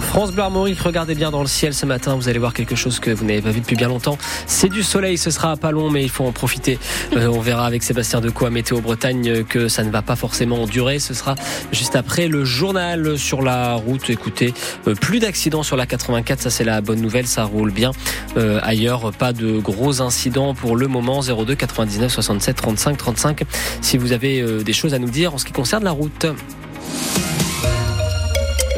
France Bleu Armorique, regardez bien dans le ciel ce matin, vous allez voir quelque chose que vous n'avez pas vu depuis bien longtemps. C'est du soleil, ce sera pas long, mais il faut en profiter. Euh, on verra avec Sébastien Decaux à Météo Bretagne que ça ne va pas forcément durer. Ce sera juste après le journal sur la route. Écoutez, euh, plus d'accidents sur la 84, ça c'est la bonne nouvelle, ça roule bien. Euh, ailleurs, pas de gros incidents pour le moment. 02 99 67 35 35. Si vous avez des choses à nous dire en ce qui concerne la route.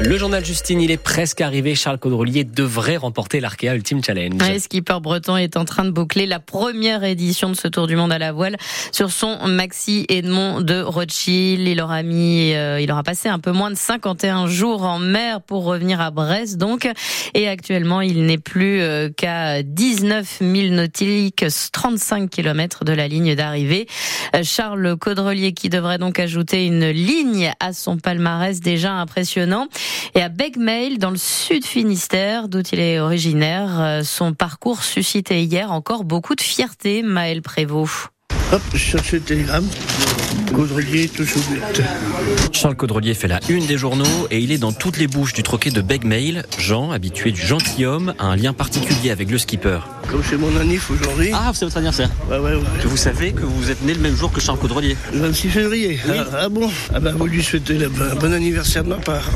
Le journal Justine, il est presque arrivé. Charles Caudrelier devrait remporter l'Arkea Ultimate Challenge. Le skipper breton est en train de boucler la première édition de ce Tour du Monde à la voile sur son Maxi Edmond de Rothschild. Il aura mis, euh, il aura passé un peu moins de 51 jours en mer pour revenir à Brest, donc. Et actuellement, il n'est plus euh, qu'à 19 000 nautiques, 35 km de la ligne d'arrivée. Euh, Charles Caudrelier qui devrait donc ajouter une ligne à son palmarès déjà impressionnant. Et à Begmail, dans le sud Finistère, d'où il est originaire, euh, son parcours suscitait hier encore beaucoup de fierté, Maël Prévost. Hop, je télégramme. Caudrelier, touche au but. Charles Caudrelier fait la une des journaux et il est dans toutes les bouches du troquet de Begmail. Jean, habitué du gentilhomme, a un lien particulier avec le skipper. Comme c'est mon anniv aujourd'hui. Ah, c'est votre anniversaire. Ouais, ouais, ouais. Vous savez que vous êtes né le même jour que Charles Caudrelier. Le 26 février. Ah, ah bon? Ah bah vous lui souhaitez le bon anniversaire de ma part.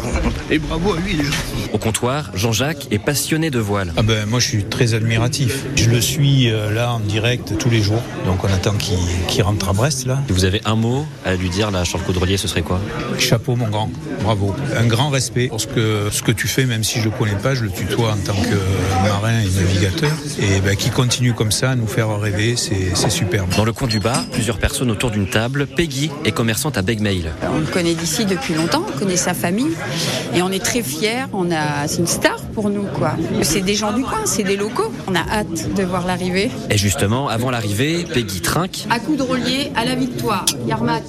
Et bravo à lui déjà. Au comptoir, Jean-Jacques est passionné de voile. Ah ben moi je suis très admiratif. Je le suis euh, là en direct tous les jours. Donc on attend qu'il qu'il rentre à Brest là. Vous avez un mot à lui dire là, Charles Caudrelier, ce serait quoi? Chapeau mon grand, bravo. Un grand respect pour ce que, ce que tu fais, même si je le connais pas, je le tutoie en tant que marin et navigateur. Et ben, qui continue comme ça à nous faire rêver, c'est c'est superbe. Dans le coin du bar, plusieurs personnes autour d'une table. Peggy est commerçante à Begmail. On le connaît d'ici depuis longtemps, on connaît sa famille et on est très fiers. On a, c'est une star pour nous quoi. C'est des gens du coin, c'est des locaux. On a hâte de voir l'arrivée. Et justement, avant l'arrivée, Peggy trinque. À coup de relier à la victoire. Yarmat.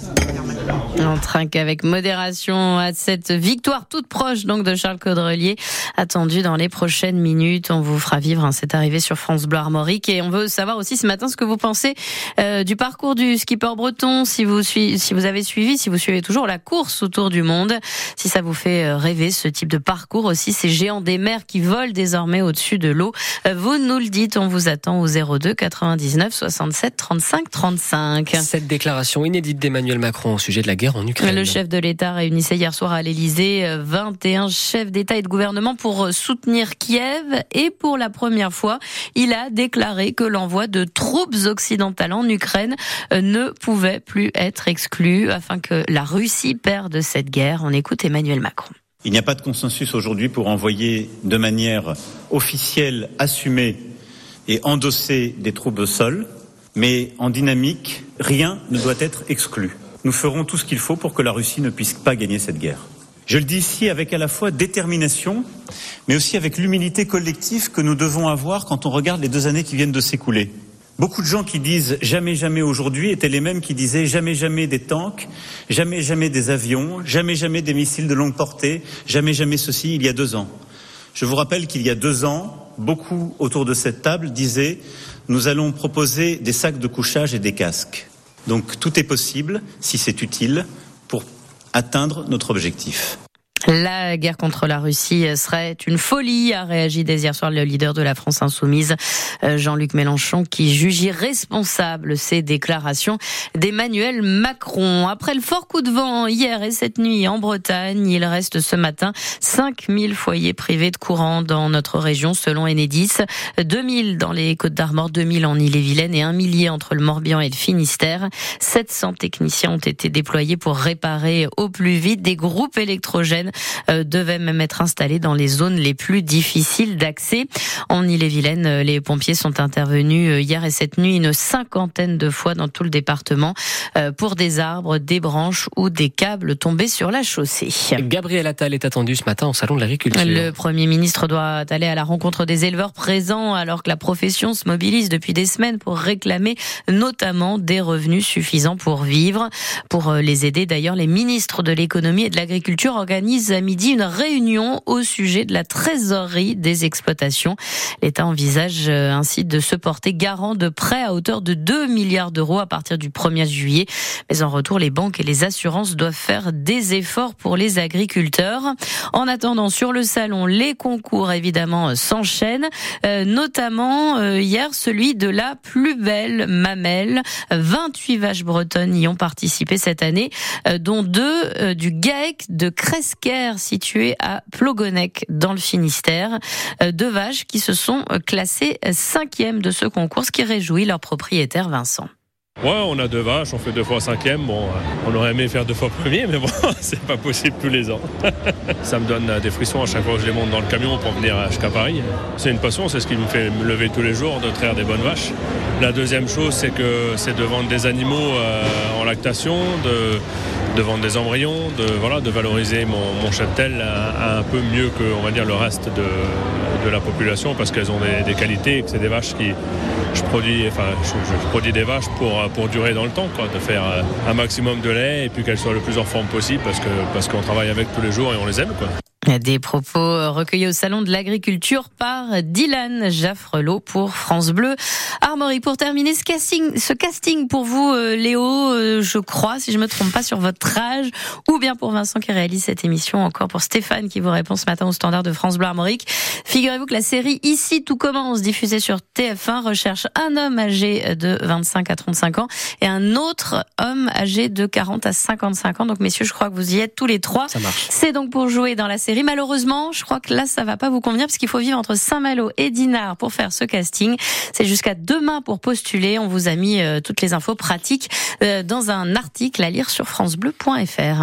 On trinque avec modération à cette victoire toute proche donc de Charles Caudrelier, attendue dans les prochaines minutes. On vous fera vivre hein, cette arrivée sur France Bleu Armorique et on veut savoir aussi ce matin ce que vous pensez euh, du parcours du skipper breton, si vous si vous avez suivi, si vous suivez toujours la course autour du monde, si ça vous fait euh, rêver ce type de parcours aussi, ces géants des mers qui volent désormais au-dessus de l'eau. Euh, Vous nous le dites, on vous attend au 02 99 67 35 35. Cette déclaration inédite d'Emmanuel Macron au sujet de la guerre en Ukraine. Le chef de l'État réunissait hier soir à l'Élysée 21 chefs d'État et de gouvernement pour soutenir Kiev et pour la première fois, il a déclaré que l'envoi de troupes occidentales en Ukraine euh, ne pouvait plus être exclu afin que la Russie perde cette guerre. On écoute Emmanuel Macron. Il n'y a pas de consensus aujourd'hui pour envoyer de manière officielle, assumée et endossée des troupes au sol, mais en dynamique, rien ne doit être exclu. Nous ferons tout ce qu'il faut pour que la Russie ne puisse pas gagner cette guerre. Je le dis ici avec à la fois détermination, mais aussi avec l'humilité collective que nous devons avoir quand on regarde les deux années qui viennent de s'écouler. Beaucoup de gens qui disent jamais jamais aujourd'hui étaient les mêmes qui disaient jamais jamais des tanks, jamais jamais des avions, jamais jamais des missiles de longue portée, jamais jamais ceci il y a deux ans. Je vous rappelle qu'il y a deux ans, beaucoup autour de cette table disaient nous allons proposer des sacs de couchage et des casques. Donc tout est possible, si c'est utile, pour atteindre notre objectif. La guerre contre la Russie serait une folie, a réagi dès hier soir le leader de la France insoumise, euh, Jean-Luc Mélenchon, qui juge irresponsable ces déclarations d'Emmanuel Macron. Après le fort coup de vent hier et cette nuit en Bretagne, il reste ce matin 5000 foyers privés de courant dans notre région, selon Enedis. 2000 dans les Côtes d'Armor, 2000 en Ille-et-Vilaine et un millier entre le Morbihan et le Finistère. 700 techniciens ont été déployés pour réparer au plus vite des groupes électrogènes euh, devaient même être installés dans les zones les plus difficiles d'accès. En Ille-et-Vilaine, euh, les pompiers sont intervenus euh, hier et cette nuit une cinquantaine de fois dans tout le département pour des arbres, des branches ou des câbles tombés sur la chaussée. Gabriel Attal est attendu ce matin au Salon de l'Agriculture. Le Premier ministre doit aller à la rencontre des éleveurs présents alors que la profession se mobilise depuis des semaines pour réclamer notamment des revenus suffisants pour vivre. Pour euh, les aider d'ailleurs, les ministres de l'économie et de l'agriculture organisent organise à midi une réunion au sujet de la trésorerie des exploitations. L'État envisage euh, ainsi de se porter garant de prêts à hauteur de 2 milliards d'euros à partir du 1er juillet. Mais en retour, les banques et les assurances doivent faire des efforts pour les agriculteurs. En attendant, sur le salon, les concours évidemment s'enchaînent, euh, notamment euh, hier celui de la plus belle mamelle. 28 vaches bretonnes y ont participé cette année, dont deux du GAEC de Cresquer situé à Plogonec dans le Finistère. Deux vaches qui se sont classées cinquième de ce concours, ce qui réjouit leur propriétaire Vincent. Ouais, on a deux vaches, on fait deux fois cinquième. Bon, euh, on aurait aimé faire deux fois premier, mais bon, c'est pas possible tous les ans. ça me donne des frissons à chaque fois que je les monte dans le camion pour venir jusqu'à Paris. C'est une passion, c'est ce qui me fait me lever tous les jours, de traire des bonnes vaches. La deuxième chose, c'est que c'est de vendre des animaux euh, en lactation, de, vendre des embryons, de, voilà, de valoriser mon, mon cheptel un, un, peu mieux que on va dire, le reste de, de la population parce qu'elles ont des, qualités et que c'est des vaches qui. Je produis, je, produis des vaches pour, pour durer dans le temps, quoi, de faire un maximum de lait et puis qu'elles soient le plus en forme possible parce qu'on parce qu'on travaille avec tous les jours et on les aime. Des propos recueillis au Salon de l'Agriculture par Dylan Jaffrelot pour France Bleu. Armory, pour terminer ce casting, ce casting pour vous, Léo, je crois, si je me trompe pas, sur votre âge, ou bien pour Vincent qui réalise cette émission, encore pour Stéphane qui vous répond ce matin au standard de France Bleu Armorique. Figurez-vous que la série Ici tout commence, diffusée sur TF1, recherche un homme âgé de 25 à 35 ans et un autre homme âgé de 40 à 55 ans. Donc messieurs, je crois que vous y êtes tous les trois. Ça marche. C'est donc pour jouer dans la série Malheureusement, je crois que là, ça va pas vous convenir parce qu'il faut vivre entre Saint-Malo et Dinard pour faire ce casting. C'est jusqu'à demain pour postuler. On vous a mis euh, toutes les infos pratiques euh, dans un article à lire sur francebleu.fr.